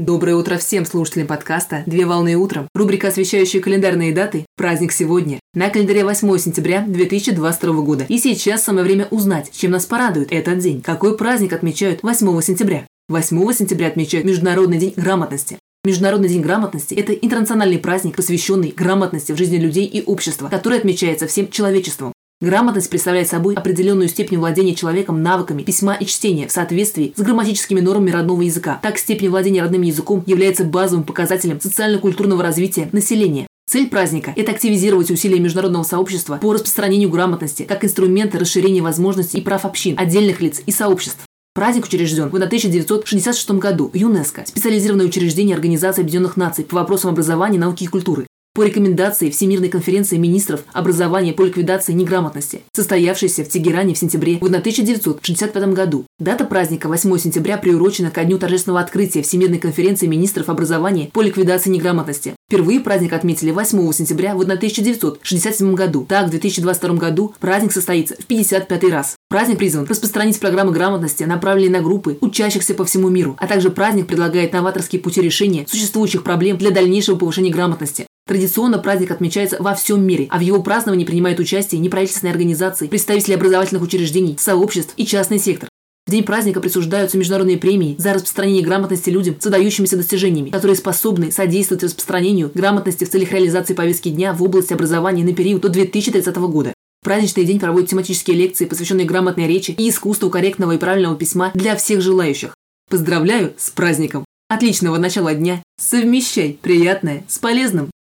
Доброе утро всем слушателям подкаста «Две волны утром». Рубрика, освещающая календарные даты «Праздник сегодня». На календаре 8 сентября 2022 года. И сейчас самое время узнать, чем нас порадует этот день. Какой праздник отмечают 8 сентября? 8 сентября отмечают Международный день грамотности. Международный день грамотности – это интернациональный праздник, посвященный грамотности в жизни людей и общества, который отмечается всем человечеством. Грамотность представляет собой определенную степень владения человеком навыками письма и чтения в соответствии с грамматическими нормами родного языка. Так, степень владения родным языком является базовым показателем социально-культурного развития населения. Цель праздника – это активизировать усилия международного сообщества по распространению грамотности как инструмента расширения возможностей и прав общин, отдельных лиц и сообществ. Праздник учрежден в 1966 году ЮНЕСКО, специализированное учреждение Организации Объединенных Наций по вопросам образования, науки и культуры по рекомендации Всемирной конференции министров образования по ликвидации неграмотности, состоявшейся в Тегеране в сентябре в 1965 году. Дата праздника 8 сентября приурочена ко дню торжественного открытия Всемирной конференции министров образования по ликвидации неграмотности. Впервые праздник отметили 8 сентября в 1967 году. Так, в 2022 году праздник состоится в 55 раз. Праздник призван распространить программы грамотности, направленные на группы, учащихся по всему миру, а также праздник предлагает новаторские пути решения существующих проблем для дальнейшего повышения грамотности. Традиционно праздник отмечается во всем мире, а в его праздновании принимают участие неправительственные организации, представители образовательных учреждений, сообществ и частный сектор. В день праздника присуждаются международные премии за распространение грамотности людям с выдающимися достижениями, которые способны содействовать распространению грамотности в целях реализации повестки дня в области образования на период до 2030 года. В праздничный день проводят тематические лекции, посвященные грамотной речи и искусству корректного и правильного письма для всех желающих. Поздравляю с праздником! Отличного начала дня! Совмещай приятное с полезным!